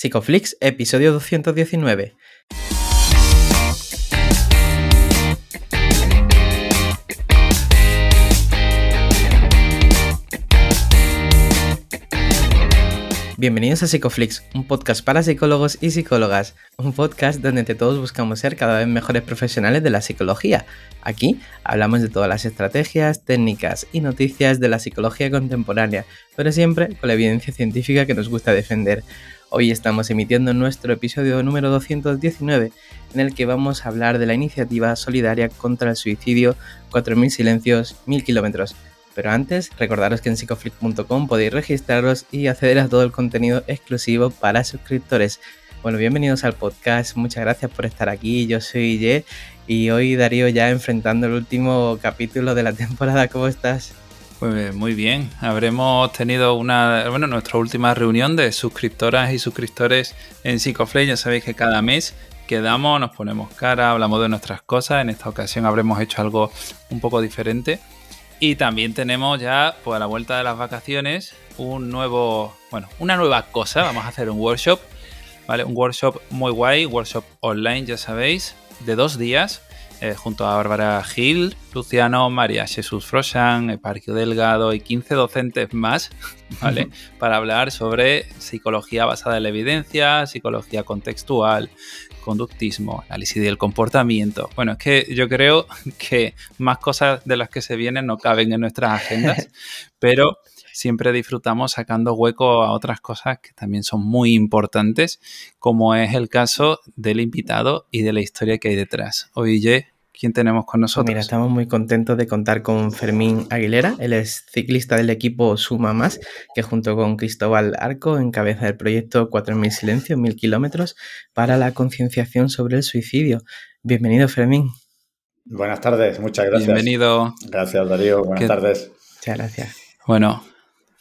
Psicoflix, episodio 219. Bienvenidos a Psicoflix, un podcast para psicólogos y psicólogas, un podcast donde entre todos buscamos ser cada vez mejores profesionales de la psicología. Aquí hablamos de todas las estrategias, técnicas y noticias de la psicología contemporánea, pero siempre con la evidencia científica que nos gusta defender. Hoy estamos emitiendo nuestro episodio número 219 en el que vamos a hablar de la iniciativa solidaria contra el suicidio 4.000 silencios, 1.000 kilómetros pero antes, recordaros que en psicoflix.com podéis registraros y acceder a todo el contenido exclusivo para suscriptores. Bueno, bienvenidos al podcast, muchas gracias por estar aquí, yo soy Ye y hoy Darío ya enfrentando el último capítulo de la temporada, ¿cómo estás? Pues muy bien, habremos tenido una, bueno, nuestra última reunión de suscriptoras y suscriptores en Psicoflix, ya sabéis que cada mes quedamos, nos ponemos cara, hablamos de nuestras cosas, en esta ocasión habremos hecho algo un poco diferente. Y también tenemos ya, pues a la vuelta de las vacaciones, un nuevo, bueno, una nueva cosa. Vamos a hacer un workshop, ¿vale? Un workshop muy guay, workshop online, ya sabéis, de dos días, eh, junto a Bárbara Gil, Luciano, María Jesús Froshan, Parquio Delgado y 15 docentes más, ¿vale? Para hablar sobre psicología basada en la evidencia, psicología contextual, conductismo, análisis del comportamiento. Bueno, es que yo creo que más cosas de las que se vienen no caben en nuestras agendas, pero siempre disfrutamos sacando hueco a otras cosas que también son muy importantes, como es el caso del invitado y de la historia que hay detrás. Oye, ¿Quién tenemos con nosotros? Mira, estamos muy contentos de contar con Fermín Aguilera. Él es ciclista del equipo Suma Más, que junto con Cristóbal Arco encabeza el proyecto 4.000 Silencios, 1.000 kilómetros, para la concienciación sobre el suicidio. Bienvenido, Fermín. Buenas tardes, muchas gracias. Bienvenido. Gracias, Darío. Buenas tardes. Muchas gracias. Bueno,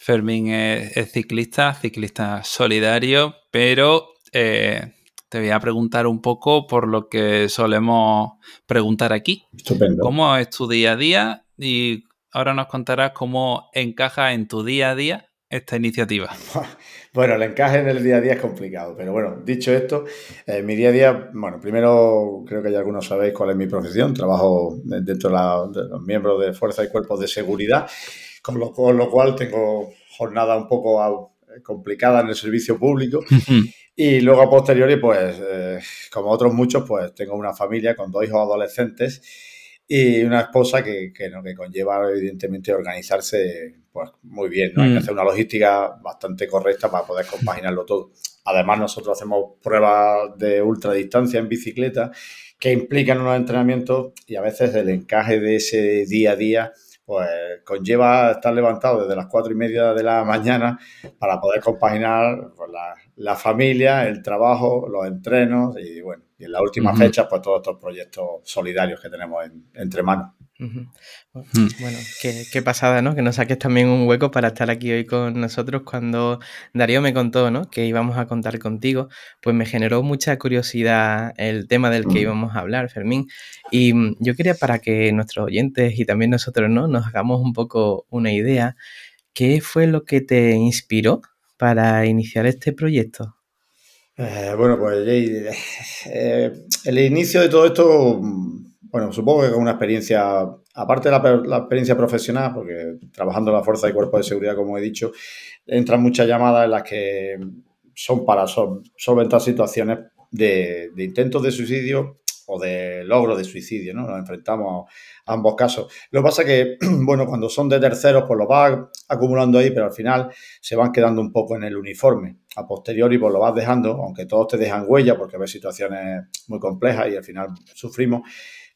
Fermín es, ciclista, ciclista solidario, pero eh, te voy a preguntar un poco por lo que solemos preguntar aquí. Estupendo. ¿Cómo es tu día a día? Y ahora nos contarás cómo encaja en tu día a día esta iniciativa. Bueno, el encaje en el día a día es complicado, pero bueno, dicho esto, eh, mi día a día, bueno, primero creo que ya algunos sabéis cuál es mi profesión, trabajo dentro de, los miembros de Fuerza y Cuerpos de Seguridad, con lo, con lo cual tengo jornada un poco eh, complicada en el servicio público y luego a posteriori, pues, eh, como otros muchos, pues tengo una familia con dos hijos adolescentes y una esposa que, que, ¿no? que conlleva, evidentemente, organizarse pues muy bien. ¿no? Hay que mm. hacer una logística bastante correcta para poder compaginarlo todo. Además, nosotros hacemos pruebas de ultradistancia en bicicleta que implican unos entrenamientos y a veces el encaje de ese día a día pues conlleva estar levantado desde las cuatro y media de la mañana para poder compaginar pues, la, familia, el trabajo, los entrenos y bueno, y en la última fecha pues todos estos proyectos solidarios que tenemos entre manos. Bueno, qué, pasada, ¿no? Que nos saques también un hueco para estar aquí hoy con nosotros. Cuando Darío me contó, ¿no? Que íbamos a contar contigo, pues me generó mucha curiosidad el tema del que mm. íbamos a hablar, Fermín. Y mm, yo quería para que nuestros oyentes y también nosotros, ¿no? Nos hagamos un poco una idea. ¿Qué fue lo que te inspiró para iniciar este proyecto? Eh, bueno, pues eh, el inicio de todo esto mm, bueno, supongo que con una experiencia, aparte de la, experiencia profesional, porque trabajando en la Fuerza y Cuerpo de Seguridad, como he dicho, entran muchas llamadas en las que son para solventar situaciones de, intentos de suicidio o de logro de suicidio, ¿no? Nos enfrentamos a ambos casos. Lo que pasa es que, bueno, cuando son de terceros, pues lo vas acumulando ahí, pero al final se van quedando un poco en el uniforme. A posteriori, pues lo vas dejando, aunque todos te dejan huella, porque ves situaciones muy complejas y al final sufrimos.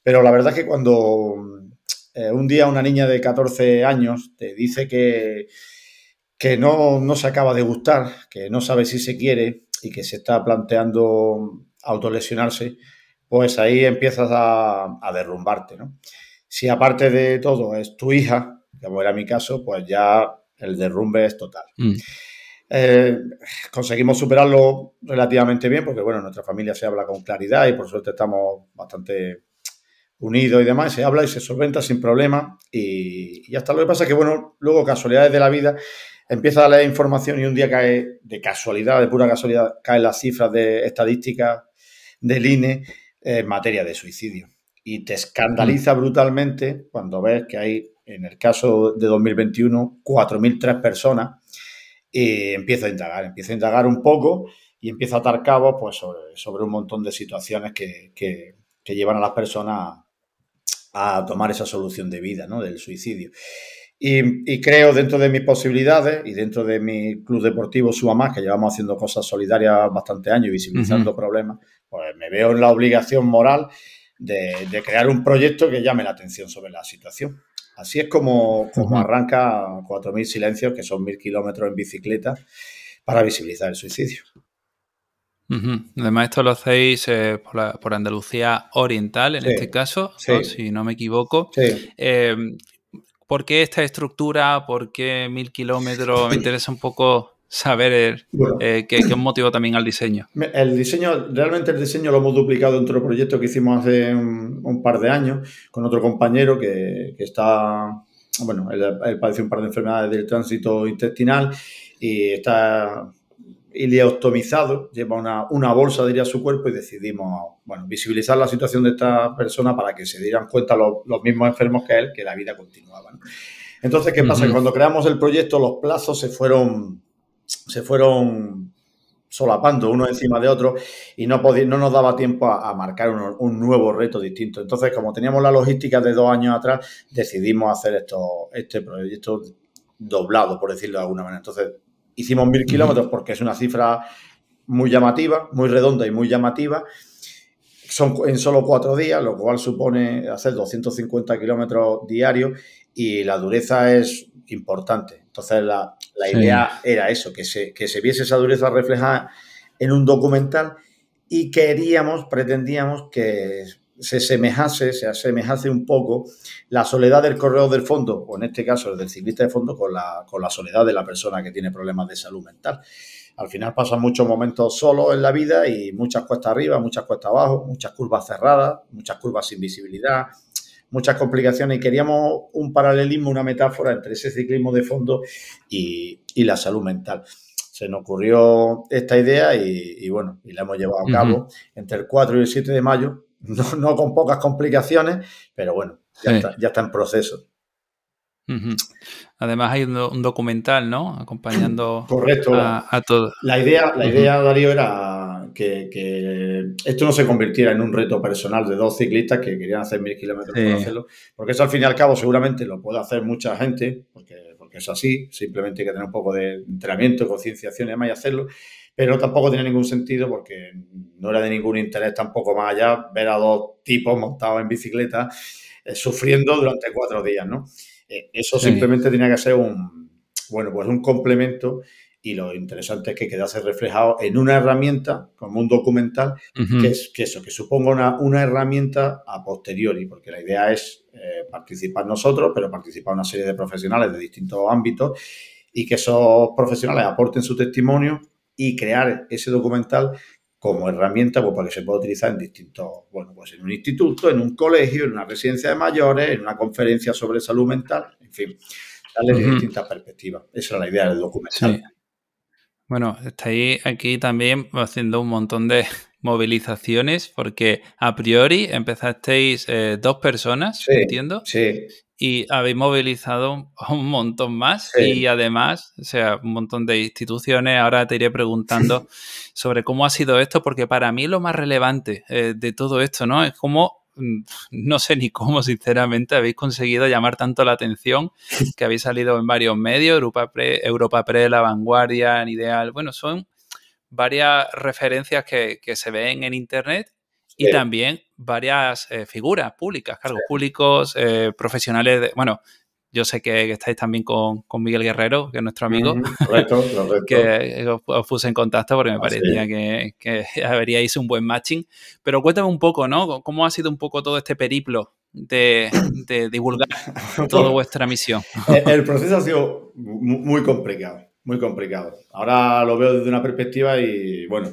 Pero la verdad es que cuando eh, un día una niña de 14 años te dice que, que no, no, se acaba de gustar, que no sabe si se quiere y que se está planteando autolesionarse, pues ahí empiezas a, a derrumbarte, ¿no? Si aparte de todo es tu hija, como era mi caso, pues ya el derrumbe es total. Mm. Eh, conseguimos superarlo relativamente bien porque, bueno, nuestra familia se habla con claridad y por suerte estamos bastante unido y demás, se habla y se solventa sin problema y, hasta lo que pasa que, bueno, luego casualidades de la vida, empieza a leer información y un día cae de casualidad, de pura casualidad, caen las cifras de estadísticas del INE en materia de suicidio. Y te escandaliza mm. brutalmente cuando ves que hay, en el caso de 2021, 4.003 personas. Y empiezo a indagar, empiezo a indagar un poco y empiezo a atar cabos pues, sobre, un montón de situaciones que, que, llevan a las personas a tomar esa solución de vida, ¿no? Del suicidio. Y, creo dentro de mis posibilidades y dentro de mi club deportivo Suba Más, que llevamos haciendo cosas solidarias bastante años y visibilizando problemas, pues me veo en la obligación moral de, crear un proyecto que llame la atención sobre la situación. Así es como, como arranca 4.000 silencios, que son 1.000 kilómetros en bicicleta, para visibilizar el suicidio. Además, esto lo hacéis eh, por, Andalucía Oriental, en este caso, si no me equivoco. Sí. Eh, ¿Por qué esta estructura? ¿Por qué mil kilómetros? Me interesa un poco saber eh, qué, qué motivó también al diseño. El diseño, realmente el diseño lo hemos duplicado en otro proyecto que hicimos hace un, par de años con otro compañero que, está, bueno, él, él, padece un par de enfermedades del tránsito intestinal y está ileostomizado, lleva una, una, bolsa, diría, a su cuerpo y decidimos, bueno, visibilizar la situación de esta persona para que se dieran cuenta los, mismos enfermos que él que la vida continuaba. Entonces, ¿qué pasa? Cuando creamos el proyecto, los plazos se fueron, se fueron solapando uno encima de otro y no, no nos daba tiempo a, marcar un, nuevo reto distinto. Entonces, como teníamos la logística de dos años atrás, decidimos hacer esto, este proyecto doblado, por decirlo de alguna manera. Entonces, Hicimos mil kilómetros porque es una cifra muy llamativa, muy redonda y muy llamativa. Son en solo cuatro días, lo cual supone hacer 250 kilómetros diarios y la dureza es importante. Entonces, la, idea era eso, que se, que se viese esa dureza reflejada en un documental y queríamos, pretendíamos que se semejase, se asemejase un poco la soledad del corredor del fondo, o en este caso el del ciclista de fondo, con la, con la soledad de la persona que tiene problemas de salud mental. Al final pasan muchos momentos solos en la vida y muchas cuestas arriba, muchas cuestas abajo, muchas curvas cerradas, muchas curvas sin visibilidad, muchas complicaciones y queríamos un paralelismo, una metáfora entre ese ciclismo de fondo y, la salud mental. Se nos ocurrió esta idea y, bueno, y la hemos llevado a cabo entre el 4 y el 7 de mayo no, con pocas complicaciones, pero bueno, ya, está, en proceso. Además hay un, documental, ¿no? Acompañando Correcto. A, todo. La idea, la idea, Darío, era que, esto no se convirtiera en un reto personal de dos ciclistas que querían hacer mil kilómetros por hacerlo, porque eso al fin y al cabo seguramente lo puede hacer mucha gente, porque, porque es así, simplemente hay que tener un poco de entrenamiento, concienciación y demás y hacerlo pero tampoco tenía ningún sentido porque no era de ningún interés tampoco más allá ver a dos tipos montados en bicicleta eh, sufriendo durante cuatro días, ¿no? Eh, eso simplemente tenía que ser un, bueno, pues un complemento y lo interesante es que quedase reflejado en una herramienta, como un documental, que es que eso, que suponga una, una, herramienta a posteriori, porque la idea es eh, participar nosotros, pero participar una serie de profesionales de distintos ámbitos y que esos profesionales aporten su testimonio y crear ese documental como herramienta pues, para que se pueda utilizar en distintos, bueno, pues en un instituto, en un colegio, en una residencia de mayores, en una conferencia sobre salud mental, en fin, darle distintas perspectivas. Esa es la idea del documental. Bueno, estáis aquí también haciendo un montón de movilizaciones porque a priori empezasteis eh, dos personas, entiendo. Sí y habéis movilizado un montón más y además, o sea, un montón de instituciones. Ahora te iré preguntando sobre cómo ha sido esto, porque para mí lo más relevante eh, de todo esto, ¿no? Es cómo, mm, no sé ni cómo, sinceramente, habéis conseguido llamar tanto la atención que habéis salido en varios medios, Europa Pre, Europa Pre La Vanguardia, Ideal. Bueno, son varias referencias que, que se ven en Internet y también varias eh, figuras públicas, cargos públicos, eh, profesionales. De, bueno, yo sé que, estáis también con, Miguel Guerrero, que es nuestro amigo, correcto, que os, puse en contacto porque me parecía que, que, habríais un buen matching. Pero cuéntame un poco, ¿no? ¿Cómo ha sido un poco todo este periplo de, de divulgar toda vuestra misión? El proceso ha sido muy complicado, muy complicado. Ahora lo veo desde una perspectiva y, bueno,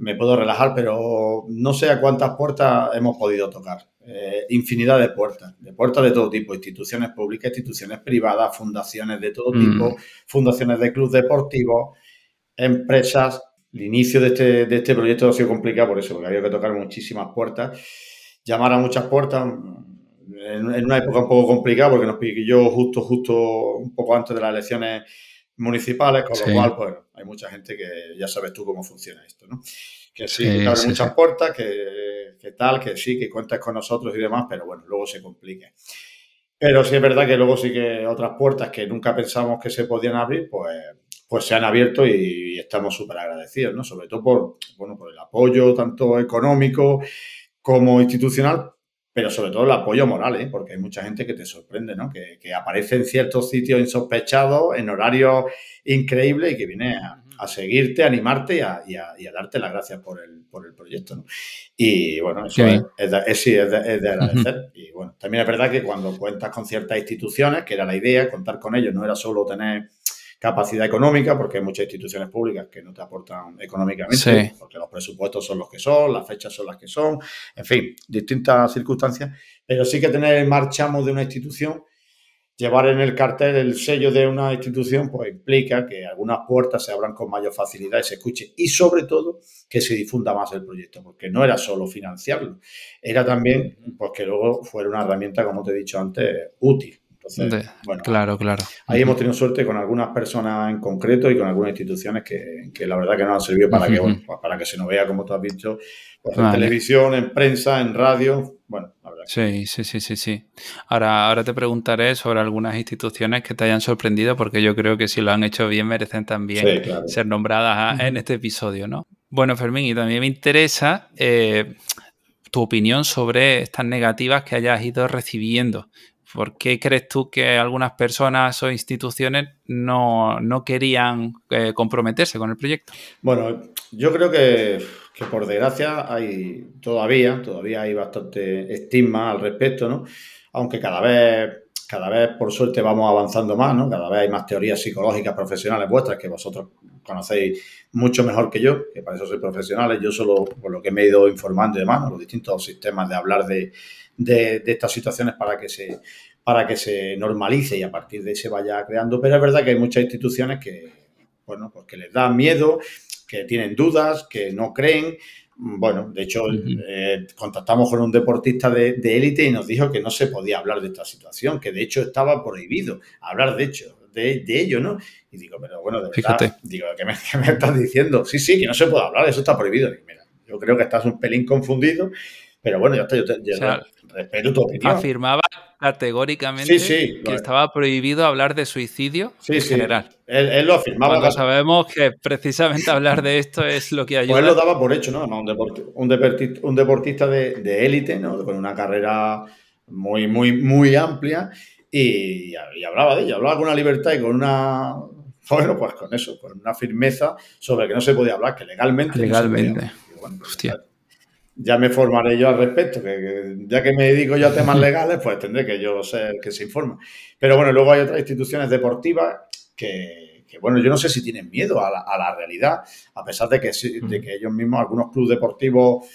me puedo relajar, pero no sé a cuántas puertas hemos podido tocar. eh, infinidad de puertas, de puertas de todo tipo, instituciones públicas, instituciones privadas, fundaciones de todo tipo, mm. fundaciones de clubes deportivos, empresas. El inicio de este, de este proyecto ha sido complicado por eso, porque había que tocar muchísimas puertas, llamar a muchas puertas, en, una época un poco complicada, porque nos pilló justo, justo un poco antes de las elecciones municipales, con lo cual, pues, hay mucha gente que ya sabes tú cómo funciona esto, ¿no? Que sí, que abre muchas puertas, que, que, tal, que sí, que cuentas con nosotros y demás, pero bueno, luego se complique. Pero sí es verdad que luego sí que otras puertas que nunca pensamos que se podían abrir, pues, pues se han abierto y, estamos súper agradecidos, ¿no? Sobre todo por, bueno, por el apoyo tanto económico como institucional, pero sobre todo el apoyo moral, ¿eh? porque hay mucha gente que te sorprende, ¿no? Que, aparece en ciertos sitios insospechados, en horarios increíbles y que viene a, seguirte, a animarte y a, darte las gracias por el, por el proyecto, ¿no? Y bueno, eso es, de, sí, es, de, agradecer. Y bueno, también es verdad que cuando cuentas con ciertas instituciones, que era la idea, contar con ellos no era solo tener capacidad económica, porque hay muchas instituciones públicas que no te aportan económicamente, porque los presupuestos son los que son, las fechas son las que son, en fin, distintas circunstancias, pero sí que tener el marchamo de una institución, llevar en el cartel el sello de una institución, pues implica que algunas puertas se abran con mayor facilidad y se escuche, y sobre todo que se difunda más el proyecto, porque no era solo financiarlo, era también pues, que luego fuera una herramienta, como te he dicho antes, útil bueno, claro, claro. Ahí hemos tenido suerte con algunas personas en concreto y con algunas instituciones que, la verdad que nos han servido para, que, para que se nos vea, como tú has dicho, pues en televisión, en prensa, en radio. Bueno, la verdad. Sí, sí, sí, sí, sí. Ahora, ahora te preguntaré sobre algunas instituciones que te hayan sorprendido, porque yo creo que si lo han hecho bien merecen también ser nombradas en este episodio, ¿no? Bueno, Fermín, y también me interesa eh, tu opinión sobre estas negativas que hayas ido recibiendo. ¿Por qué crees tú que algunas personas o instituciones no, querían eh, comprometerse con el proyecto? Bueno, yo creo que, por desgracia hay todavía, todavía hay bastante estigma al respecto, ¿no? Aunque cada vez, cada vez por suerte vamos avanzando más, ¿no? Cada vez hay más teorías psicológicas profesionales vuestras que vosotros conocéis mucho mejor que yo, que para eso soy profesionales. Yo solo por lo que me he ido informando y demás, los distintos sistemas de hablar de de, estas situaciones para que se para que se normalice y a partir de ahí se vaya creando. Pero es verdad que hay muchas instituciones que, bueno, pues que les da miedo, que tienen dudas, que no creen. Bueno, de hecho, eh, contactamos con un deportista de élite y nos dijo que no se podía hablar de esta situación, que de hecho estaba prohibido hablar de hecho de, ello, ¿no? Y digo, pero bueno, de verdad, Fíjate. digo, ¿qué me, me, estás diciendo? Sí, sí, que no se puede hablar, eso está prohibido. mira, yo creo que estás un pelín confundido pero bueno, ya está, yo, respeto tu opinión. Afirmaba categóricamente que estaba prohibido hablar de suicidio en general. Él, lo afirmaba. Cuando sabemos que precisamente hablar de esto es lo que ayuda. Pues él lo daba por hecho, ¿no? Un, deportista, un deportista, de, élite, ¿no? Con una carrera muy, muy, muy amplia y, hablaba de ella, hablaba con una libertad y con una bueno, pues con eso, con una firmeza sobre que no se podía hablar, que legalmente. Legalmente. Pues Hostia ya me formaré yo al respecto, que, ya que me dedico yo a temas legales, pues tendré que yo ser que se informe. Pero bueno, luego hay otras instituciones deportivas que, bueno, yo no sé si tienen miedo a la, realidad, a pesar de que, de que ellos mismos, algunos clubes deportivos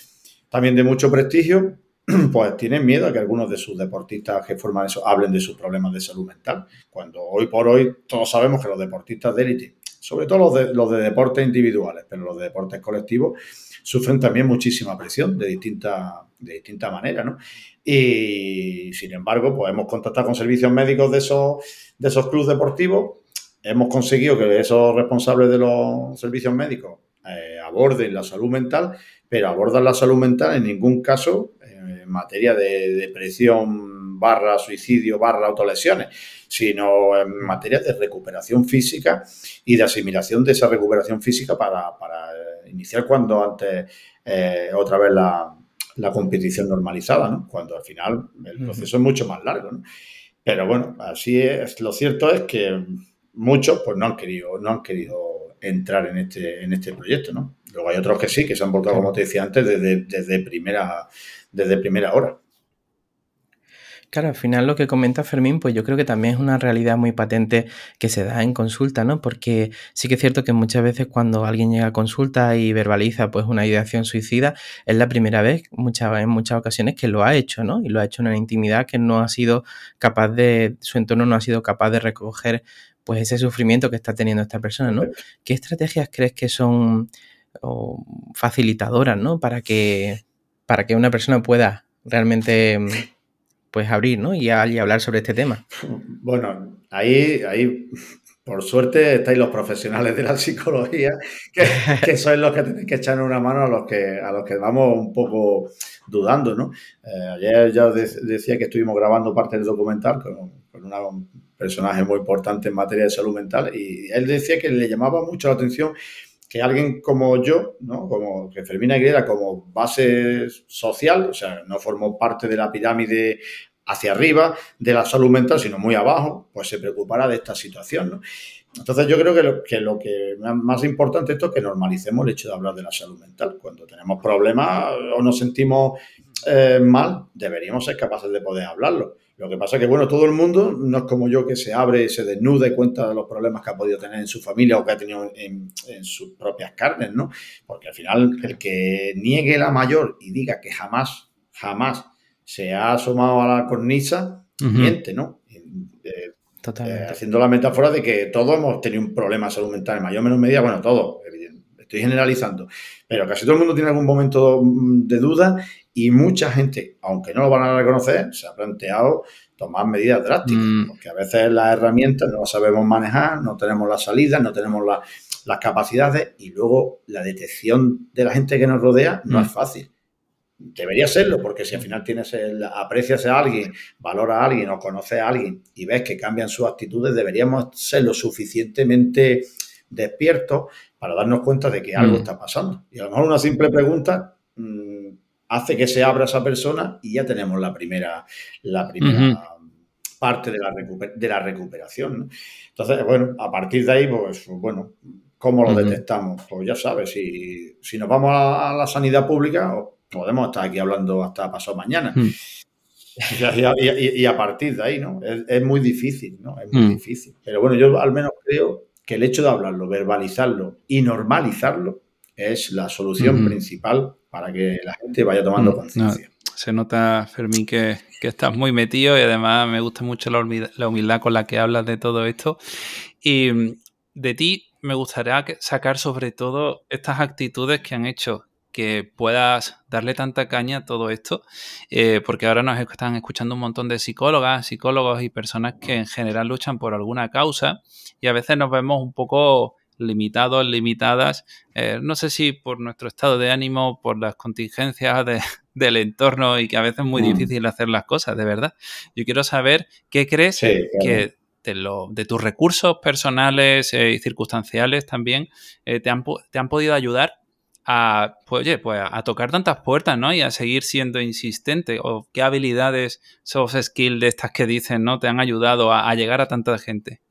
también de mucho prestigio, pues tienen miedo a que algunos de sus deportistas que forman eso hablen de sus problemas de salud mental, cuando hoy por hoy todos sabemos que los deportistas de élite, sobre todo los de, los de deportes individuales, pero los de deportes colectivos, sufren también muchísima presión de distinta, de distinta manera, ¿no? Y sin embargo, pues hemos contactado con servicios médicos de esos, de esos clubes deportivos, hemos conseguido que esos responsables de los servicios médicos eh, aborden la salud mental, pero abordan la salud mental en ningún caso eh, en materia de depresión barra suicidio barra autolesiones, sino en materia de recuperación física y de asimilación de esa recuperación física para, para iniciar cuando antes eh, otra vez la, competición normalizada, ¿no? Cuando al final el proceso es mucho más largo, ¿no? Pero bueno, así es. Lo cierto es que muchos pues no han querido, no han querido entrar en este, en este proyecto, ¿no? Luego hay otros que sí, que se han volcado, como te decía antes, desde, desde, primera, desde primera hora. Claro, al final lo que comenta Fermín, pues yo creo que también es una realidad muy patente que se da en consulta, ¿no? Porque sí que es cierto que muchas veces cuando alguien llega a consulta y verbaliza pues una ideación suicida, es la primera vez, muchas, en muchas ocasiones, que lo ha hecho, ¿no? Y lo ha hecho en una intimidad que no ha sido capaz de, su entorno no ha sido capaz de recoger pues ese sufrimiento que está teniendo esta persona, ¿no? ¿Qué estrategias crees que son facilitadoras, ¿no? Para que, para que una persona pueda realmente pues abrir, ¿no? Y, hablar sobre este tema. Bueno, ahí, ahí por suerte estáis los profesionales de la psicología, que, sois los que tenéis que echar una mano a los que, a los que vamos un poco dudando, ¿no? Eh, ayer ya os decía que estuvimos grabando parte del documental con, un personaje muy importante en materia de salud mental y él decía que le llamaba mucho la atención que alguien como yo, ¿no? como que Fermina Aguilera, como base social, o sea, no formó parte de la pirámide hacia arriba de la salud mental, sino muy abajo, pues se preocupará de esta situación. ¿no? Entonces yo creo que lo, que lo que más importante esto es que normalicemos el hecho de hablar de la salud mental. Cuando tenemos problemas o nos sentimos eh, mal, deberíamos ser capaces de poder hablarlo. Lo que pasa es que, bueno, todo el mundo no es como yo que se abre y se desnuda y cuenta de los problemas que ha podido tener en su familia o que ha tenido en, sus propias carnes, ¿no? Porque al final, el que niegue la mayor y diga que jamás, jamás se ha asomado a la cornisa, miente, ¿no? Eh, Totalmente. Eh, haciendo la metáfora de que todos hemos tenido un problema de salud mental, en mayor o menor medida, bueno, todos, estoy generalizando, pero casi todo el mundo tiene algún momento de duda y mucha gente, aunque no lo van a reconocer, se ha planteado tomar medidas drásticas, mm. porque a veces las herramientas no las sabemos manejar, no tenemos las salidas, no tenemos las capacidades y luego la detección de la gente que nos rodea no es mm. fácil. Debería serlo, porque si al final tienes el, aprecias a alguien, valora a alguien o conoces a alguien y ves que cambian sus actitudes, deberíamos ser lo suficientemente despiertos para darnos cuenta de que algo mm. está pasando. Y a lo mejor una simple pregunta hace que se abra esa persona y ya tenemos la primera, la primera parte de la, de la recuperación. Entonces, bueno, a partir de ahí, pues, bueno, ¿cómo lo detectamos? Pues ya sabes, si, si nos vamos a, la sanidad pública, podemos estar aquí hablando hasta pasado mañana. Y, a partir de ahí, ¿no? Es, muy difícil, ¿no? Es muy difícil. Pero bueno, yo al menos creo que el hecho de hablarlo, verbalizarlo y normalizarlo es la solución principal para que la gente vaya tomando conciencia. se nota, Fermín, que, estás muy metido y además me gusta mucho la humildad, con la que hablas de todo esto. Y mm, de ti me gustaría sacar sobre todo estas actitudes que han hecho que puedas darle tanta caña a todo esto, eh, porque ahora nos están escuchando un montón de psicólogas, psicólogos y personas que en general luchan por alguna causa y a veces nos vemos un poco limitados, limitadas, eh, no sé si por nuestro estado de ánimo, por las contingencias del entorno y que a veces es muy mm. difícil hacer las cosas, de verdad. Yo quiero saber qué crees que de, lo, de, tus recursos personales eh, y circunstanciales también eh, te, han, te, han, podido ayudar a, pues, oye, pues a tocar tantas puertas, ¿no? Y a seguir siendo insistente. O qué habilidades, soft skills de estas que dicen, ¿no? Te han ayudado a llegar a tanta gente.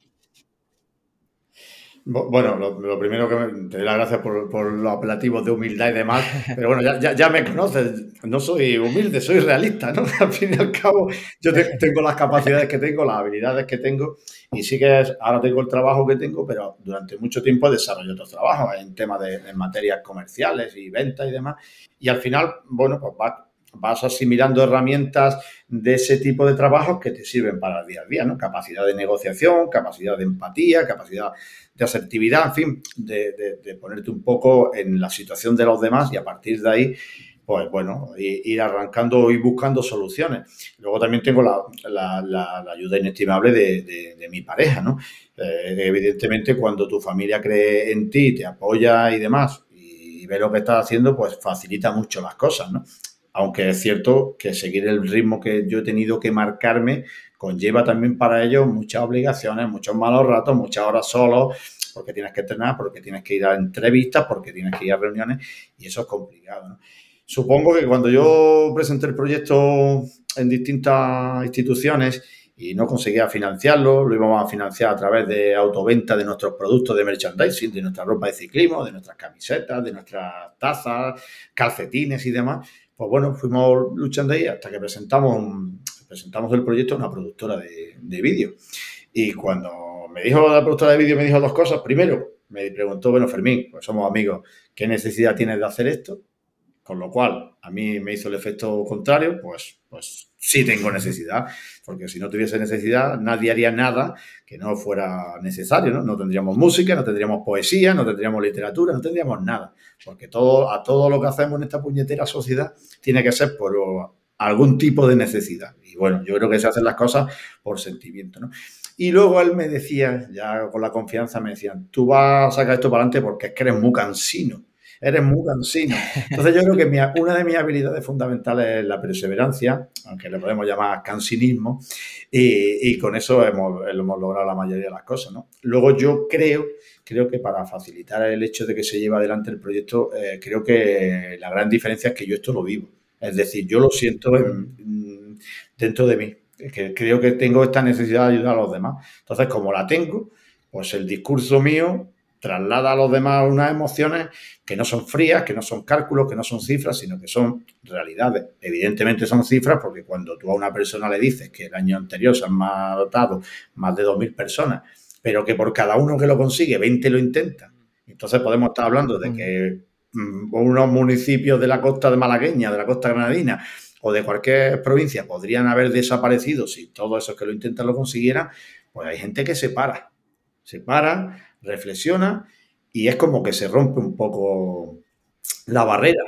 Bueno, lo, primero que me, te doy las gracias por, por, los apelativos de humildad y demás, pero bueno, ya, ya, ya, me conoces, no soy humilde, soy realista, ¿no? Al fin y al cabo, yo tengo las capacidades que tengo, las habilidades que tengo, y sí que ahora tengo el trabajo que tengo, pero durante mucho tiempo he desarrollado otros trabajos en temas de materias comerciales y ventas y demás, y al final, bueno, pues va vas asimilando herramientas de ese tipo de trabajos que te sirven para el día a día, ¿no? Capacidad de negociación, capacidad de empatía, capacidad de asertividad, en fin, de, ponerte un poco en la situación de los demás y a partir de ahí, pues bueno, ir arrancando y buscando soluciones. Luego también tengo la, ayuda inestimable de, mi pareja, ¿no? Eh, evidentemente, cuando tu familia cree en ti, te apoya y demás, y ve lo que estás haciendo, pues facilita mucho las cosas, ¿no? Aunque es cierto que seguir el ritmo que yo he tenido que marcarme conlleva también para ellos muchas obligaciones, muchos malos ratos, muchas horas solo, porque tienes que entrenar, porque tienes que ir a entrevistas, porque tienes que ir a reuniones y eso es complicado. Supongo que cuando yo presenté el proyecto en distintas instituciones y no conseguía financiarlo, lo íbamos a financiar a través de autoventa de nuestros productos de merchandising, de nuestra ropa de ciclismo, de nuestras camisetas, de nuestras tazas, calcetines y demás pues bueno, fuimos luchando ahí hasta que presentamos presentamos el proyecto a una productora de, de vídeo. Y cuando me dijo la productora de vídeo, me dijo dos cosas. Primero, me preguntó, bueno, Fermín, pues somos amigos, ¿qué necesidad tienes de hacer esto? Con lo cual, a mí me hizo el efecto contrario, pues, pues sí tengo necesidad, porque si no tuviese necesidad, nadie haría nada que no fuera necesario, ¿no? No tendríamos música, no tendríamos poesía, no tendríamos literatura, no tendríamos nada, porque todo, a todo lo que hacemos en esta puñetera sociedad tiene que ser por algún tipo de necesidad. Y bueno, yo creo que se hacen las cosas por sentimiento, ¿no? Y luego él me decía, ya con la confianza, me decían, tú vas a sacar esto para adelante porque es que eres muy cansino eres muy cansino. Entonces yo creo que una de mis habilidades fundamentales es la perseverancia, aunque le podemos llamar cansinismo, y, con eso hemos, logrado la mayoría de las cosas. ¿no? Luego yo creo, creo que para facilitar el hecho de que se lleve adelante el proyecto, eh, creo que la gran diferencia es que yo esto lo vivo. Es decir, yo lo siento dentro de mí, que creo que tengo esta necesidad de ayudar a los demás. Entonces, como la tengo, pues el discurso mío traslada a los demás unas emociones que no son frías, que no son cálculos, que no son cifras, sino que son realidades. Evidentemente son cifras porque cuando tú a una persona le dices que el año anterior se han matado más de 2.000 personas, pero que por cada uno que lo consigue, 20 lo intentan. Entonces podemos estar hablando de que mm, unos municipios de la costa de Malagueña, de la costa granadina o de cualquier provincia podrían haber desaparecido si todos esos que lo intentan lo consiguieran, pues hay gente que se para, se para, reflexiona y es como que se rompe un poco la barrera.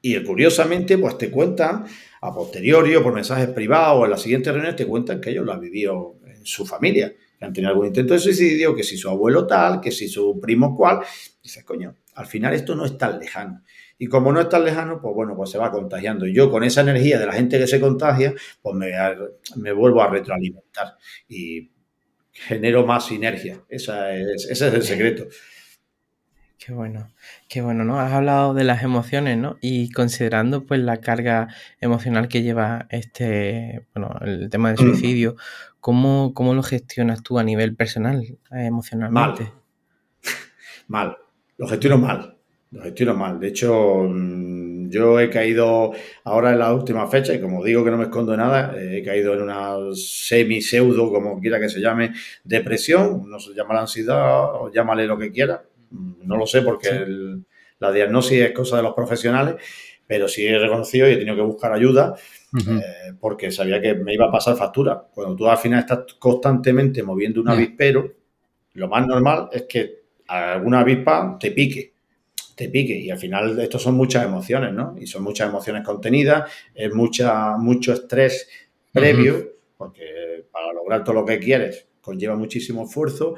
Y curiosamente, pues te cuentan a posteriori o por mensajes privados o en las siguientes reuniones te cuentan que ellos lo han vivido en su familia, que han tenido algún intento de suicidio, que si su abuelo tal, que si su primo cual. dices, coño, al final esto no es tan lejano. Y como no es tan lejano, pues bueno, pues se va contagiando. Y yo con esa energía de la gente que se contagia, pues me, me vuelvo a retroalimentar. Y genero más sinergia. Esa es, ese es el secreto. Qué bueno, qué bueno, ¿no? Has hablado de las emociones, ¿no? Y considerando pues la carga emocional que lleva este, bueno, el tema del suicidio, ¿cómo, cómo lo gestionas tú a nivel personal, eh, emocionalmente? Mal. mal. Lo gestiono mal. Lo gestiono mal. De hecho, mm, yo he caído ahora en la última fecha y como digo que no me escondo de nada, eh, he caído en una semi-pseudo, como quiera que se llame, depresión, no se llama la ansiedad o llámale lo que quiera, no lo sé porque la diagnosis es cosa de los profesionales, pero sí he reconocido y he tenido que buscar ayuda eh, porque sabía que me iba a pasar factura. Cuando tú al final estás constantemente moviendo un avispero, lo más normal es que alguna avispa te pique te pique. Y al final esto son muchas emociones, ¿no? Y son muchas emociones contenidas, es mucha, mucho estrés previo, porque para lograr todo lo que quieres conlleva muchísimo esfuerzo.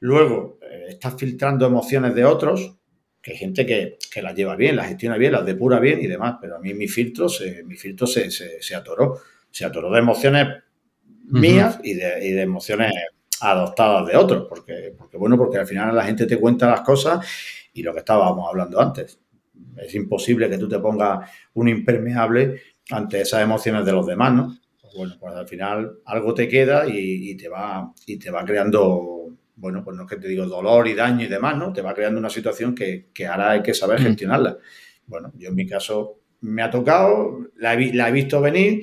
Luego, eh, estás filtrando emociones de otros, que hay gente que, las lleva bien, las gestiona bien, las depura bien y demás, pero a mí mi filtro se, mi filtro se, se, atoró. Se atoró de emociones mías y, de, y de emociones adoptadas de otros, porque, porque bueno, porque al final la gente te cuenta las cosas y lo que estábamos hablando antes. Es imposible que tú te pongas un impermeable ante esas emociones de los demás, ¿no? Pues bueno, pues al final algo te queda y, te va y te va creando, bueno, pues no es que te digo dolor y daño y demás, ¿no? Te va creando una situación que, ahora hay que saber mm. gestionarla. Bueno, yo en mi caso me ha tocado, la he, visto venir,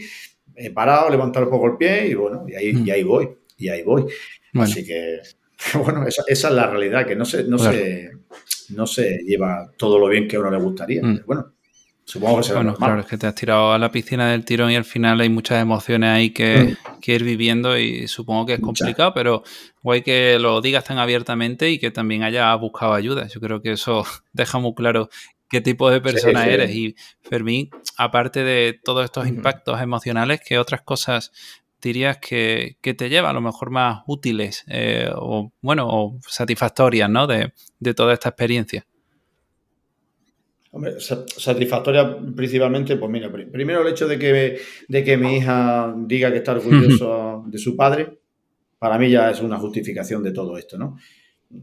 he parado, levantado un poco el pie y bueno, y ahí, y ahí voy, y ahí voy. Así que, bueno, esa, es la realidad, que no se, no se, no se lleva todo lo bien que a uno le gustaría. Mm. bueno, supongo que será bueno, Claro, es que te has tirado a la piscina del tirón y al final hay muchas emociones ahí que, mm. ir viviendo y supongo que es complicado, pero guay que lo digas tan abiertamente y que también haya buscado ayuda. Yo creo que eso deja muy claro qué tipo de persona eres. Y Fermín, aparte de todos estos impactos emocionales, ¿qué otras cosas dirías que, te lleva a lo mejor más útiles eh, o, bueno, o satisfactorias, ¿no? De, toda esta experiencia. Hombre, satisfactoria principalmente, pues mira, primero el hecho de que, de que mi hija diga que está orgulloso de su padre, para mí ya es una justificación de todo esto, ¿no?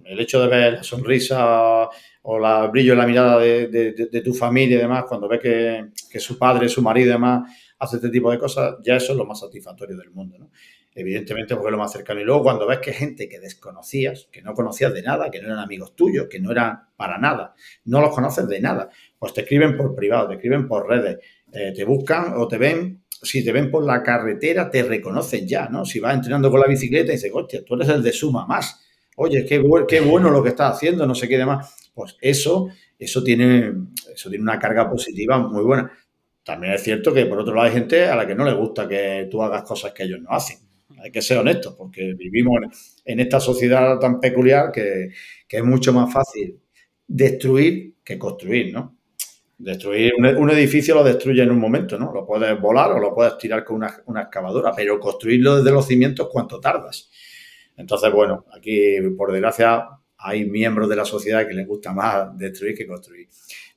El hecho de ver la sonrisa o el brillo en la mirada de, tu familia y demás, cuando ves que, que, su padre, su marido y demás hace este tipo de cosas, ya eso es lo más satisfactorio del mundo, ¿no? Evidentemente porque lo más cercano. Y luego cuando ves que gente que desconocías, que no conocías de nada, que no eran amigos tuyos, que no eran para nada, no los conoces de nada, pues te escriben por privado, te escriben por redes, eh, te buscan o te ven si te ven por la carretera, te reconocen ya, ¿no? Si vas entrenando con la bicicleta y dices, hostia, tú eres el de suma más. Oye, qué, qué bueno lo que estás haciendo, no sé qué demás. Pues eso, eso tiene, eso tiene una carga positiva muy buena. También es cierto que por otro lado hay gente a la que no le gusta que tú hagas cosas que ellos no hacen. Hay que ser honestos, porque vivimos en esta sociedad tan peculiar que, que es mucho más fácil destruir que construir, ¿no? Destruir un, edificio lo destruye en un momento, ¿no? Lo puedes volar o lo puedes tirar con una, excavadora, pero construirlo desde los cimientos, ¿cuánto tardas? Entonces, bueno, aquí, por desgracia, hay miembros de la sociedad que les gusta más destruir que construir.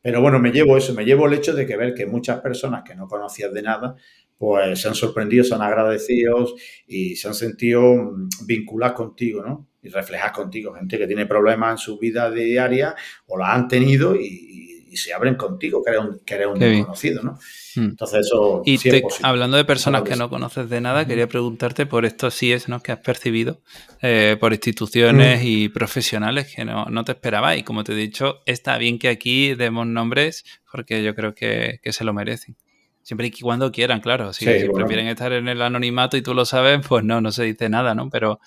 Pero bueno, me llevo eso, me llevo el hecho de que ver que muchas personas que no conocías de nada, pues se han sorprendido, se han agradecido y se han sentido mm, vinculadas contigo, ¿no? Y reflejadas contigo, gente que tiene problemas en su vida diaria o la han tenido y, se abren contigo, que eres un, que eres un desconocido, ¿no? Hmm. Entonces eso... Y hablando de personas que no conoces de nada, quería preguntarte por estos síes ¿no? que has percibido eh, por instituciones y profesionales que no, no te esperabas. Y como te he dicho, está bien que aquí demos nombres porque yo creo que, que se lo merecen. Siempre y cuando quieran, claro. Si, prefieren estar en el anonimato y tú lo sabes, pues no, no se dice nada, ¿no? Pero...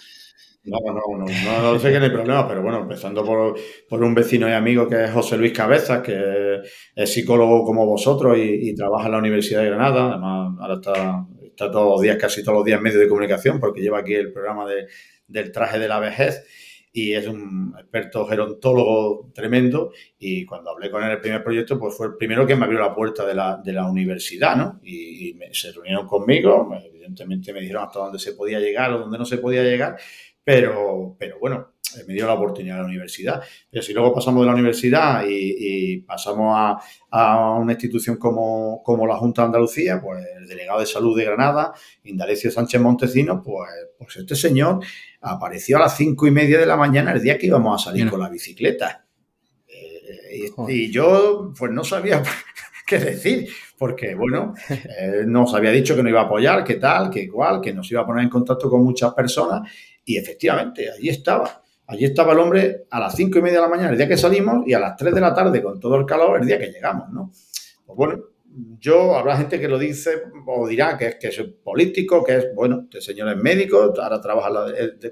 No, no, no, no, no sé que hay problema, pero bueno, empezando por, por, un vecino y amigo que es José Luis Cabezas, que es psicólogo como vosotros y, trabaja en la Universidad de Granada. Además, ahora está, está todos los días, casi todos los días en medio de comunicación, porque lleva aquí el programa de, del traje de la vejez y es un experto gerontólogo tremendo y cuando hablé con él el primer proyecto, pues fue el primero que me abrió la puerta de la, de la universidad, ¿no? Y, se reunieron conmigo, evidentemente me dijeron hasta dónde se podía llegar o dónde no se podía llegar, pero, pero bueno, me dio la oportunidad de la universidad. Pero si luego pasamos de la universidad y, pasamos a, a, una institución como, como, la Junta de Andalucía, pues el delegado de salud de Granada, Indalecio Sánchez Montecino, pues, pues este señor apareció a las cinco y media de la mañana el día que íbamos a salir con la bicicleta. Eh, y, yo, pues no sabía qué decir, porque, bueno, eh, nos había dicho que nos iba a apoyar, que tal, que igual, que nos iba a poner en contacto con muchas personas, y efectivamente, allí estaba. Allí estaba el hombre a las cinco y media de la mañana el día que salimos y a las tres de la tarde con todo el calor el día que llegamos, ¿no? Pues bueno, yo, habrá gente que lo dice o dirá que es que es político, que es, bueno, este señor es médico, ahora trabaja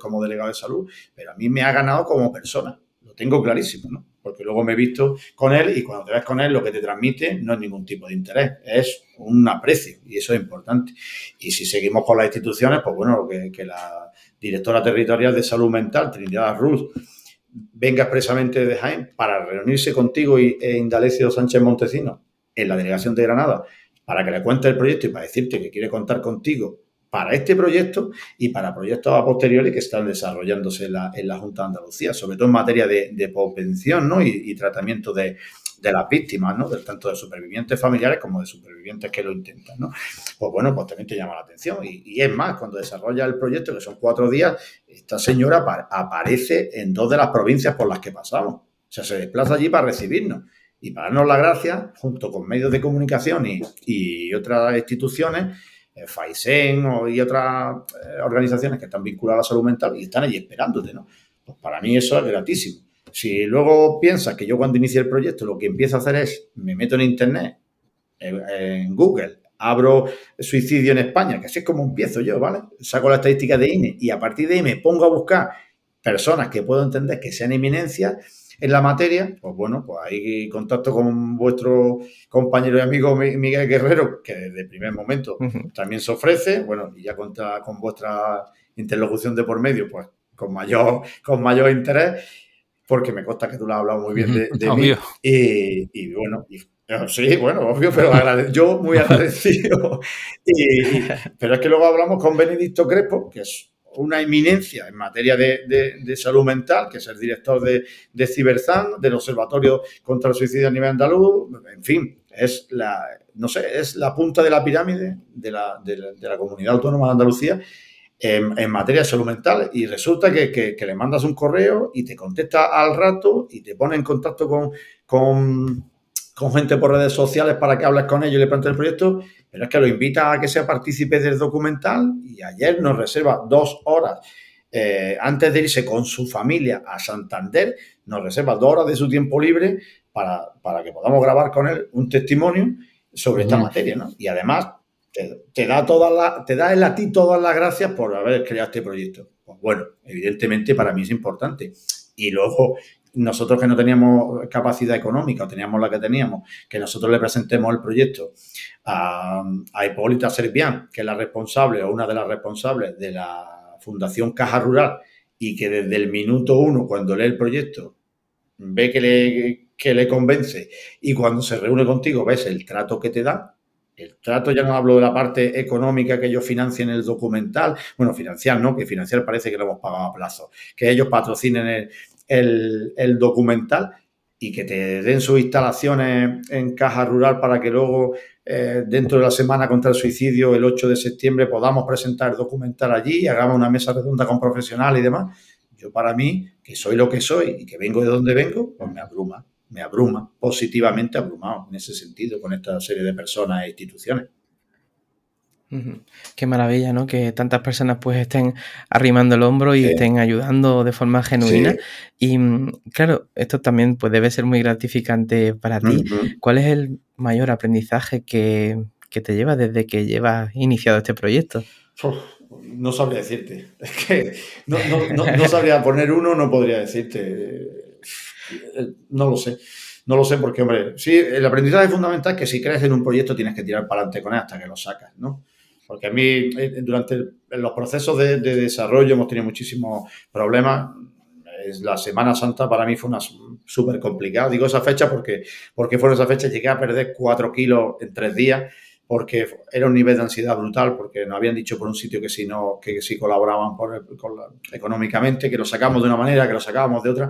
como delegado de salud, pero a mí me ha ganado como persona, lo tengo clarísimo, ¿no? Porque luego me he visto con él y cuando te ves con él lo que te transmite no es ningún tipo de interés, es un aprecio y eso es importante. Y si seguimos con las instituciones, pues bueno, que, que la directora territorial de salud mental, Trinidad Ruz, venga expresamente de Jaén para reunirse contigo y, e Indalecio Sánchez Montesino en la delegación de Granada para que le cuente el proyecto y para decirte que quiere contar contigo para este proyecto y para proyectos a posteriori que están desarrollándose en la, Junta de Andalucía, sobre todo en materia de, de prevención ¿no? y, tratamiento de, de, las víctimas, ¿no? tanto de supervivientes familiares como de supervivientes que lo intentan. ¿no? Pues bueno, pues también te llama la atención. Y, y es más, cuando desarrolla el proyecto, que son cuatro días, esta señora aparece en dos de las provincias por las que pasamos. O sea, se desplaza allí para recibirnos. Y para darnos la gracia, junto con medios de comunicación y, otras instituciones, eh, FAISEN y otras eh, organizaciones que están vinculadas a la salud mental y están allí esperándote, ¿no? Pues para mí eso es gratísimo. Si luego piensas que yo cuando inicie el proyecto lo que empiezo a hacer es, me meto en Internet, en, Google, abro suicidio en España, que así es como empiezo yo, ¿vale? Saco la estadística de INE y a partir de ahí me pongo a buscar personas que puedo entender que sean eminencias en la materia, pues bueno, pues hay contacto con vuestro compañero y amigo Miguel Guerrero, que desde el primer momento también se ofrece, bueno, y ya cuenta con vuestra interlocución de por medio, pues con mayor, con mayor interés, porque me consta que tú lo has hablado muy bien de, mí. Y, bueno, Sí, bueno, obvio, pero yo muy agradecido. pero es que luego hablamos con Benedicto Crespo, que es una eminencia en materia de, salud mental, que es el director de, de Ciberzan, del Observatorio contra el Suicidio a nivel andaluz, en fin, es la, no sé, es la punta de la pirámide de la, comunidad autónoma de Andalucía en, materia de salud mental y resulta que, le mandas un correo y te contesta al rato y te pone en contacto con, con, con gente por redes sociales para que hables con ellos y le plantees el proyecto pero es que lo invita a que sea partícipe del documental y ayer nos reserva dos horas eh, antes de irse con su familia a Santander, nos reserva dos horas de su tiempo libre para, que podamos grabar con él un testimonio sobre esta materia, ¿no? Y además te, da todas las, te da él a ti todas las gracias por haber creado este proyecto. Pues bueno, evidentemente para mí es importante. Y luego nosotros que no teníamos capacidad económica o teníamos la que teníamos, que nosotros le presentemos el proyecto a, a Hipólita Servián, que es la responsable o una de las responsables de la Fundación Caja Rural, y que desde el minuto uno, cuando lee el proyecto, ve que le, que le convence y cuando se reúne contigo ves el trato que te da, el trato ya no hablo de la parte económica que ellos financien el documental, bueno, financiar, ¿no? Que financiar parece que lo hemos pagado a plazo, que ellos patrocinen el, documental y que te den sus instalaciones en caja rural para que luego, eh, dentro de la semana contra el suicidio, el 8 de septiembre, podamos presentar el documental allí, hagamos una mesa redonda con profesionales y demás. Yo para mí, que soy lo que soy y que vengo de donde vengo, pues me abruma me abruma, positivamente abrumado en ese sentido con esta serie de personas e instituciones. Qué maravilla, ¿no? Que tantas personas pues estén arrimando el hombro y estén ayudando de forma genuina. Y mm, claro, esto también pues, debe ser muy gratificante para ti. ¿Cuál es el mayor aprendizaje que, te lleva desde que llevas iniciado este proyecto? no sabría decirte. Es que no, no sabría poner uno, no podría decirte no lo sé. No lo sé porque, hombre, sí, el aprendizaje fundamental que si crees en un proyecto tienes que tirar para adelante con él hasta que lo sacas, ¿no? Porque a mí, eh, durante los procesos de, desarrollo hemos tenido muchísimos problemas. La Semana Santa para mí fue una súper complicada. Digo esa fecha porque, porque fueron esa fecha. Llegué a perder cuatro kilos en tres días porque era un nivel de ansiedad brutal, porque nos habían dicho por un sitio que si no, que si colaboraban económicamente, que lo sacamos de una manera, que lo sacábamos de otra.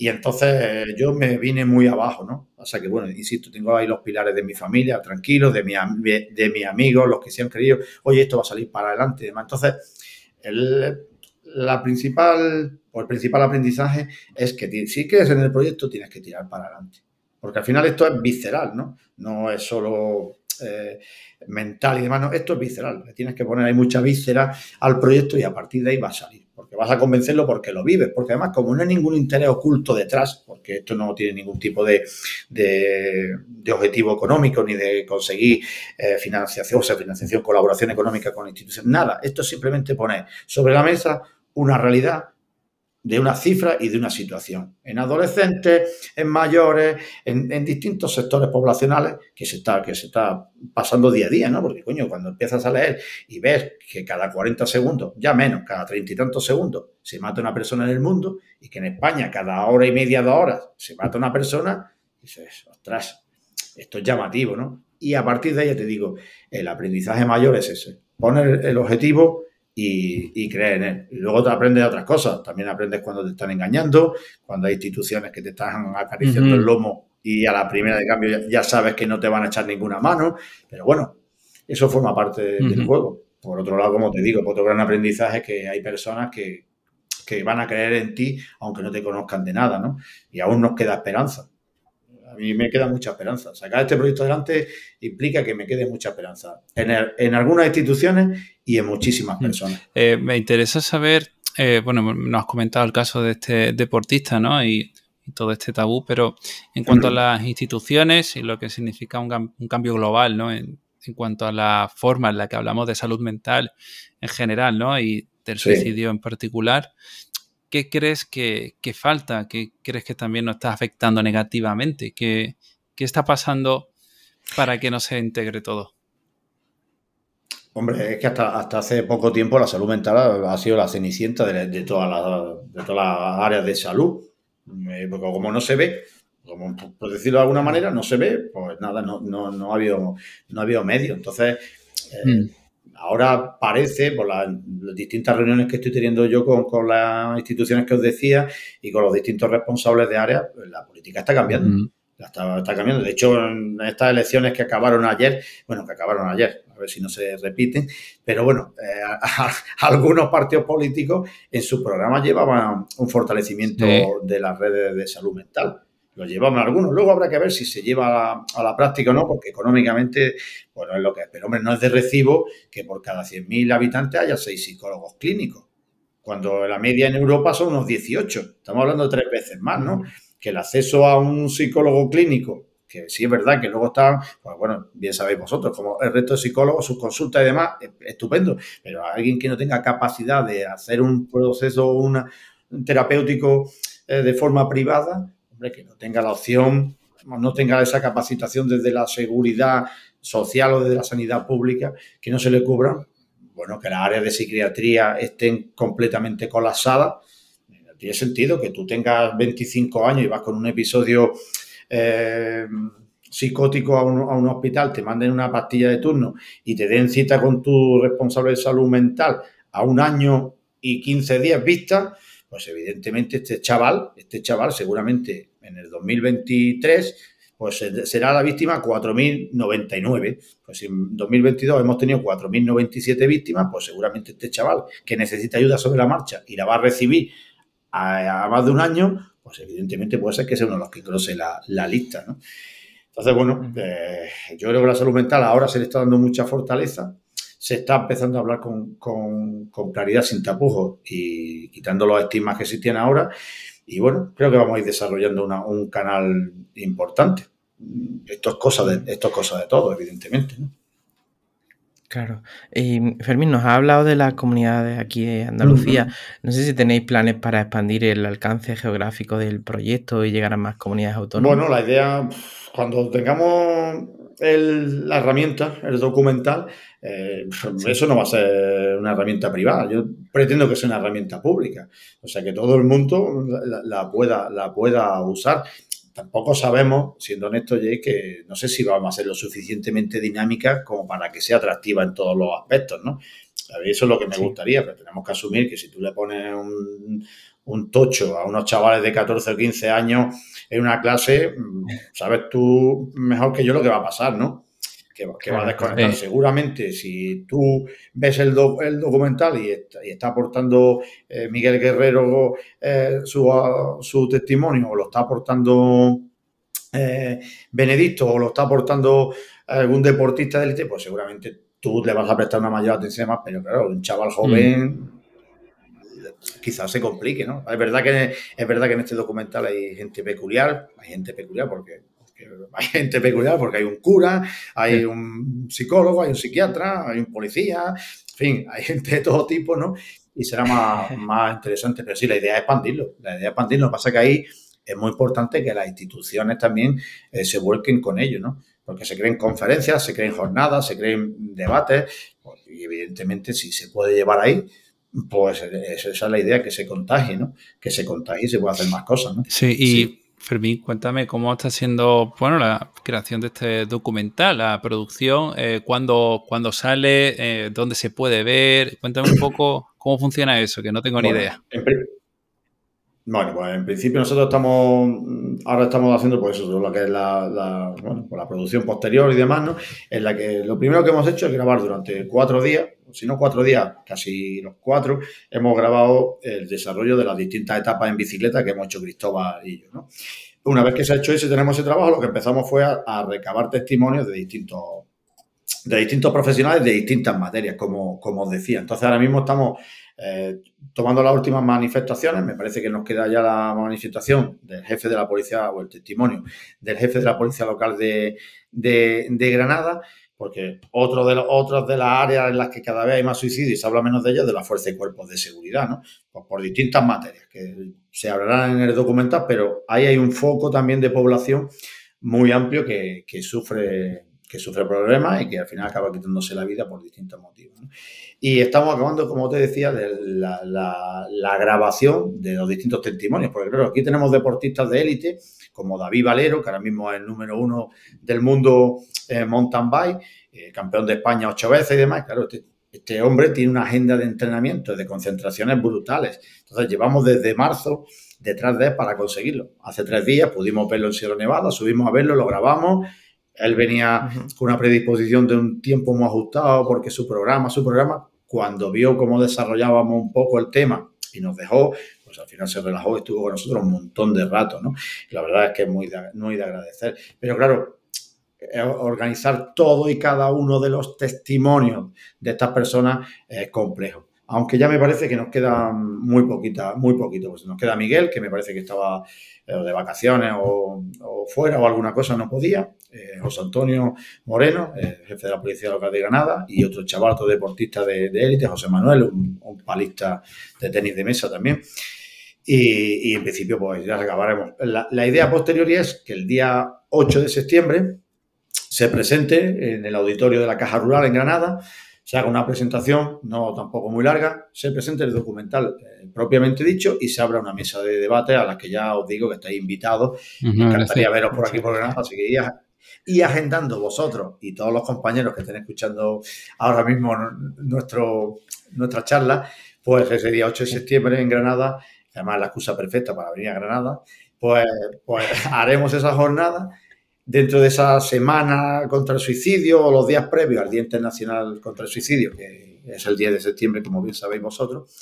Y entonces yo me vine muy abajo, ¿no? O sea que, bueno, insisto, tengo ahí los pilares de mi familia, tranquilos, de, mi, de mis amigos, los que se han creído, oye, esto va a salir para adelante y demás. Entonces, el, la principal, o el principal aprendizaje es que si quieres en el proyecto tienes que tirar para adelante. Porque al final esto es visceral, ¿no? No es solo eh, mental y demás, no, esto es visceral. Le tienes que poner ahí mucha víscera al proyecto y a partir de ahí va a salir porque vas a convencerlo porque lo vives, porque además como no hay ningún interés oculto detrás, porque esto no tiene ningún tipo de, objetivo económico ni de conseguir eh, financiación, o sea, financiación, colaboración económica con instituciones, nada, esto simplemente pone sobre la mesa una realidad de una cifra y de una situación. En adolescentes, en mayores, en, distintos sectores poblacionales que se, está, que se está pasando día a día, ¿no? Porque, coño, cuando empiezas a leer y ves que cada 40 segundos, ya menos, cada treinta y tantos segundos, se mata una persona en el mundo y que en España cada hora y media, dos horas, se mata una persona, dices, ostras, esto es llamativo, ¿no? Y a partir de ahí, te digo, el aprendizaje mayor es ese, poner el objetivo y, creer en él. Y luego te aprendes otras cosas. También aprendes cuando te están engañando, cuando hay instituciones que te están acariciando el lomo y a la primera de cambio ya, sabes que no te van a echar ninguna mano. Pero bueno, eso forma parte del juego. Por otro lado, como te digo, otro gran aprendizaje es que hay personas que, que van a creer en ti aunque no te conozcan de nada, ¿no? Y aún nos queda esperanza mí me queda mucha esperanza. Sacar este proyecto adelante implica que me quede mucha esperanza en, algunas instituciones y en muchísimas mm. personas. Eh, me interesa saber, eh, bueno, nos has comentado el caso de este deportista, ¿no? Y, todo este tabú, pero en cuanto a las instituciones y lo que significa un, cambio global, ¿no? En, cuanto a la forma en la que hablamos de salud mental en general, ¿no? Y del suicidio en particular. ¿Qué crees que, falta? ¿Qué crees que también nos está afectando negativamente? ¿Qué, está pasando para que no se integre todo? Hombre, es que hasta, hasta hace poco tiempo la salud mental ha sido la cenicienta de, todas, las, de todas las áreas de salud. Eh, porque como no se ve, como, por decirlo de alguna manera, no se ve, pues nada, no, no, ha, habido, no ha habido medio. Entonces, eh, mm. Ahora parece, por las, distintas reuniones que estoy teniendo yo con, las instituciones que os decía y con los distintos responsables de área, pues la política está cambiando. Está, cambiando. De hecho, en estas elecciones que acabaron ayer, bueno, que acabaron ayer, a ver si no se repiten, pero bueno, eh, algunos partidos políticos en su programa llevaban un fortalecimiento de las redes de salud mental lo llevamos algunos. Luego habrá que ver si se lleva a la, práctica o no, porque económicamente, bueno, es lo que es. Pero, hombre, no es de recibo que por cada 100.000 habitantes haya seis psicólogos clínicos, cuando la media en Europa son unos 18. Estamos hablando de tres veces más, ¿no? Que el acceso a un psicólogo clínico que sí es verdad que luego están, pues bueno, bien sabéis vosotros, como el resto de psicólogos, sus consultas y demás, estupendo, pero alguien que no tenga capacidad de hacer un proceso un terapéutico eh, de forma privada, hombre, que no tenga la opción, no tenga esa capacitación desde la seguridad social o desde la sanidad pública, que no se le cubran, bueno, que las áreas de psiquiatría estén completamente colapsadas. Tiene sentido que tú tengas 25 años y vas con un episodio eh, psicótico a un, hospital, te manden una pastilla de turno y te den cita con tu responsable de salud mental a un año y 15 días vista, pues evidentemente este chaval, este chaval seguramente en el 2023 pues será la víctima 4.099. Pues si en 2022 hemos tenido 4.097 víctimas, pues seguramente este chaval que necesita ayuda sobre la marcha y la va a recibir a, más de un año, pues evidentemente puede ser que sea uno de los que cruce la, lista, ¿no? Entonces, bueno, eh, yo creo que la salud mental ahora se le está dando mucha fortaleza, se está empezando a hablar con, claridad, sin tapujos y quitando los estigmas que existían ahora. Y bueno, creo que vamos a ir desarrollando un canal importante. Esto es cosa de, esto es cosa de todo, evidentemente. ¿no? Claro. Y Fermín, nos ha hablado de las comunidades aquí de Andalucía. No sé si tenéis planes para expandir el alcance geográfico del proyecto y llegar a más comunidades autónomas. Bueno, la idea, cuando tengamos la herramienta, el documental, eh, eso no va a ser una herramienta privada. Yo pretendo que sea una herramienta pública. O sea, que todo el mundo la pueda, la pueda usar tampoco sabemos, siendo honestos, Jay, que no sé si vamos a ser lo suficientemente dinámica como para que sea atractiva en todos los aspectos, ¿no? Eso es lo que me gustaría, pero tenemos que asumir que si tú le pones un, un tocho a unos chavales de 14 o 15 años en una clase, mm, sabes tú mejor que yo lo que va a pasar, ¿no? Que, va a desconectar. Seguramente, si tú ves el, el documental y está, aportando eh, Miguel Guerrero eh, su, testimonio, o lo está aportando eh, Benedicto, o lo está aportando algún deportista de élite, pues seguramente tú le vas a prestar una mayor atención más, pero claro, un chaval joven. quizás se complique, ¿no? Es verdad que es verdad que en este documental hay gente peculiar, hay gente peculiar porque hay gente peculiar porque hay un cura, hay un psicólogo, hay un psiquiatra, hay un policía, en fin, hay gente de todo tipo, ¿no? Y será más, más interesante. Pero sí, la idea es expandirlo. La idea es expandirlo. Lo que pasa es que ahí es muy importante que las instituciones también eh, se vuelquen con ello, ¿no? Porque se creen conferencias, se creen jornadas, se creen debates, pues, y evidentemente si se puede llevar ahí, pues esa es la idea, que se contagie, ¿no? Que se contagie y se pueda hacer más cosas, ¿no? Sí, y Fermín, cuéntame cómo está siendo bueno, la creación de este documental, la producción, eh, cuándo, sale, eh, dónde se puede ver. Cuéntame un poco cómo funciona eso, que no tengo ni idea. Bueno, pues en principio nosotros estamos, ahora estamos haciendo pues eso, lo que es la, pues la producción posterior y demás, ¿no? En la que lo primero que hemos hecho es grabar durante cuatro días, si no cuatro días, casi los cuatro, hemos grabado el desarrollo de las distintas etapas en bicicleta que hemos hecho Cristóbal y yo. ¿no? Una vez que se ha hecho ese, tenemos ese trabajo, lo que empezamos fue a, recabar testimonios de distintos, de distintos profesionales de distintas materias, como, como os decía. Entonces ahora mismo estamos eh, tomando las últimas manifestaciones, me parece que nos queda ya la manifestación del jefe de la policía o el testimonio del jefe de la policía local de, Granada porque otro de los, otras de las áreas en las que cada vez hay más suicidios y se habla menos de ellas, de la fuerza y cuerpos de seguridad, ¿no? Pues por distintas materias que se hablarán en el documental, pero ahí hay un foco también de población muy amplio que, sufre que sufre problemas y que al final acaba quitándose la vida por distintos motivos. Y estamos acabando, como te decía, de la, la, grabación de los distintos testimonios, porque claro, aquí tenemos deportistas de élite como David Valero, que ahora mismo es el número uno del mundo eh, mountain bike, eh, campeón de España ocho veces y demás. Claro, este, este, hombre tiene una agenda de entrenamiento, de concentraciones brutales. Entonces, llevamos desde marzo detrás de él para conseguirlo. Hace tres días pudimos verlo en Sierra Nevada, subimos a verlo, lo grabamos. Él venía con una predisposición de un tiempo muy ajustado porque su programa, su programa, cuando vio cómo desarrollábamos un poco el tema y nos dejó, pues al final se relajó y estuvo con nosotros un montón de rato, ¿no? la verdad es que es muy muy de agradecer. Pero claro, eh, organizar todo y cada uno de los testimonios de estas personas es complejo. Aunque ya me parece que nos queda muy poquita, muy poquito. Pues nos queda Miguel, que me parece que estaba eh, de vacaciones o, fuera o alguna cosa, no podía. Eh, José Antonio Moreno, eh, jefe de la Policía Local de Granada, y otro chaval, otro deportista de élite, José Manuel, un, palista de tenis de mesa también. Y, en principio, pues ya acabaremos. La, la idea posterior es que el día 8 de septiembre se presente en el auditorio de la Caja Rural en Granada se haga una presentación, no tampoco muy larga, se presente el documental eh, propiamente dicho y se abra una mesa de debate a la que ya os digo que estáis invitados. Me encantaría veros por aquí por Granada, así que y agendando vosotros y todos los compañeros que estén escuchando ahora mismo nuestro, nuestra charla, pues ese día 8 de septiembre en Granada, además la excusa perfecta para venir a Granada, pues, pues haremos esa jornada dentro de esa semana contra el suicidio o los días previos al Día Internacional contra el Suicidio, que es el 10 de septiembre, como bien sabéis vosotros.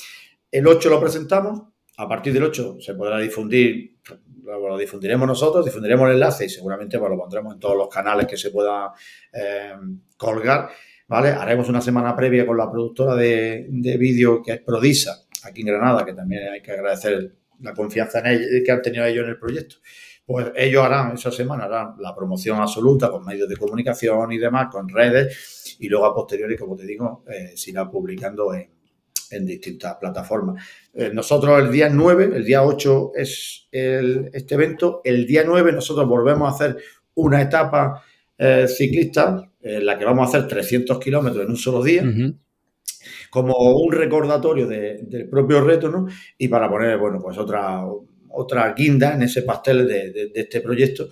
El 8 lo presentamos, a partir del 8 se podrá difundir, lo difundiremos nosotros, difundiremos el enlace y seguramente lo pondremos en todos los canales que se pueda eh, colgar. ¿vale? Haremos una semana previa con la productora de, de vídeo que es Prodisa, aquí en Granada, que también hay que agradecer la confianza en ellos, que han tenido ellos en el proyecto pues ellos harán esa semana harán la promoción absoluta con medios de comunicación y demás, con redes, y luego a posteriori, como te digo, eh, se irá publicando en, distintas plataformas. Eh, nosotros el día 9, el día 8 es este evento, el día 9 nosotros volvemos a hacer una etapa eh, ciclista en la que vamos a hacer 300 kilómetros en un solo día. como un recordatorio del propio reto, ¿no? Y para poner, bueno, pues otra, otra guinda en ese pastel de, este proyecto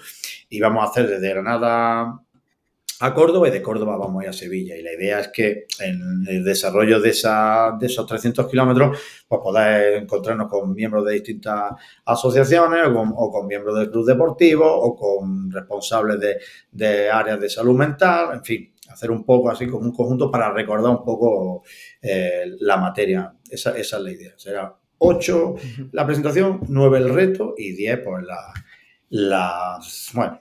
y vamos a hacer desde Granada a Córdoba y de Córdoba vamos a ir a Sevilla. Y la idea es que en el desarrollo de, esa, de esos 300 kilómetros, pues podáis encontrarnos con miembros de distintas asociaciones o con, miembros del club deportivo o con responsables de, áreas de salud mental, en fin, hacer un poco así como un conjunto para recordar un poco eh, la materia. Esa, esa es la idea. Será 8 la presentación, 9 el reto y 10 pues la, la, bueno,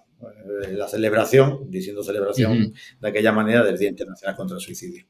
eh, la celebración, diciendo celebración de aquella manera del Día Internacional contra el Suicidio.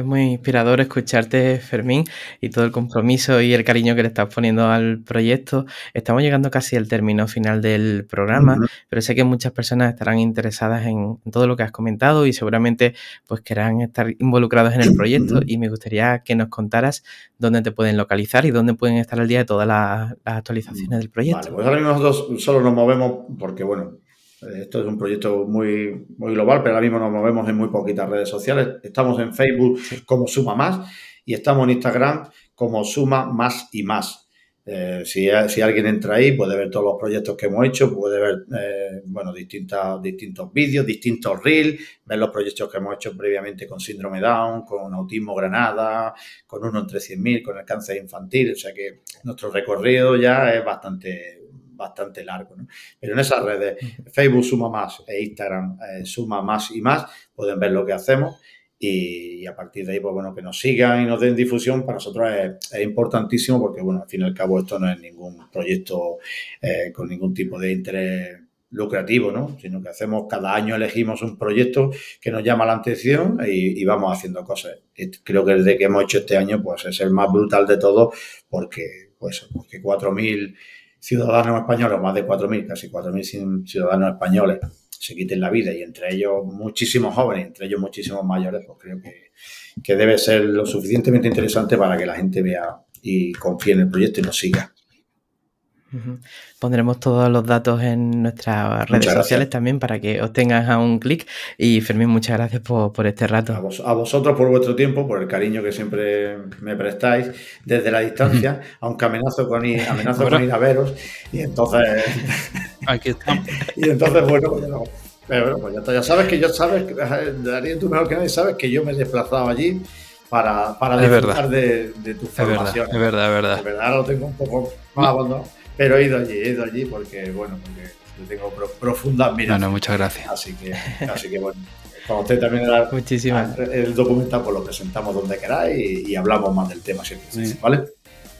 Es muy inspirador escucharte, Fermín, y todo el compromiso y el cariño que le estás poniendo al proyecto. Estamos llegando casi al término final del programa, pero sé que muchas personas estarán interesadas en, todo lo que has comentado y seguramente pues querrán estar involucrados en el proyecto y me gustaría que nos contaras dónde te pueden localizar y dónde pueden estar al día de todas las, actualizaciones del proyecto. Vale, pues ahora mismo nosotros solo nos movemos porque, bueno, esto es un proyecto muy, muy global, pero ahora mismo nos movemos en muy poquitas redes sociales. Estamos en Facebook como Suma Más y estamos en Instagram como Suma Más y Más. Eh, si, si, alguien entra ahí, puede ver todos los proyectos que hemos hecho, puede ver eh, bueno, distintas, distintos vídeos, distintos reels, ver los proyectos que hemos hecho previamente con síndrome Down, con autismo Granada, con uno entre 100.000, con el cáncer infantil. O sea que nuestro recorrido ya es bastante, bastante largo. ¿no? Pero en esas redes, Facebook suma más e Instagram eh, suma más y más, pueden ver lo que hacemos y, a partir de ahí, pues bueno, que nos sigan y nos den difusión para nosotros es, importantísimo porque, bueno, al fin y al cabo esto no es ningún proyecto eh, con ningún tipo de interés lucrativo, ¿no? Sino que hacemos, cada año elegimos un proyecto que nos llama la atención y, vamos haciendo cosas. creo que el de que hemos hecho este año, pues es el más brutal de todo porque, pues, porque 4.000 ciudadanos españoles, más de 4.000, casi 4.000 ciudadanos españoles, se quiten la vida y entre ellos muchísimos jóvenes, entre ellos muchísimos mayores, pues creo que, que debe ser lo suficientemente interesante para que la gente vea y confíe en el proyecto y nos siga. Pondremos todos los datos en nuestras redes sociales también para que os tengas a un clic. Y Fermín, muchas gracias por, este rato. A, vosotros por vuestro tiempo, por el cariño que siempre me prestáis desde la distancia, aunque amenazo con ir, amenazo con ir a veros. Y entonces. Aquí estamos. y entonces, bueno, pues, pero, pues ya, sabes que yo sabes, Darío, tú mejor que nadie sabes que yo me he desplazado allí para, para disfrutar de, de, tu formación. Es verdad, es verdad. De verdad lo tengo un poco más abandonado. Pero he ido allí, he ido allí porque, bueno, porque yo tengo profunda admiración. No, no, muchas gracias. Así que, así que bueno, cuando usted también el, Muchísimas. el documental, pues lo presentamos donde queráis y, hablamos más del tema, ¿vale?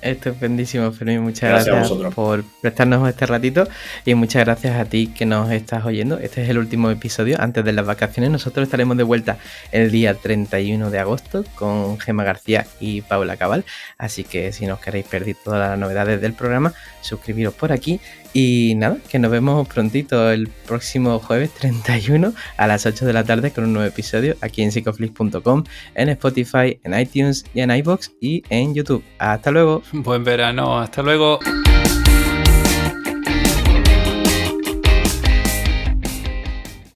Estupendísimo, Fermín. Muchas gracias, por prestarnos este ratito y muchas gracias a ti que nos estás oyendo. Este es el último episodio antes de las vacaciones. Nosotros estaremos de vuelta el día 31 de agosto con Gema García y Paula Cabal. Así que si no os queréis perder todas las novedades del programa, suscribiros por aquí. Y nada, que nos vemos prontito el próximo jueves 31 a las 8 de la tarde con un nuevo episodio aquí en psicoflix.com, en Spotify, en iTunes y en iBox y en YouTube. Hasta luego. Buen verano, hasta luego.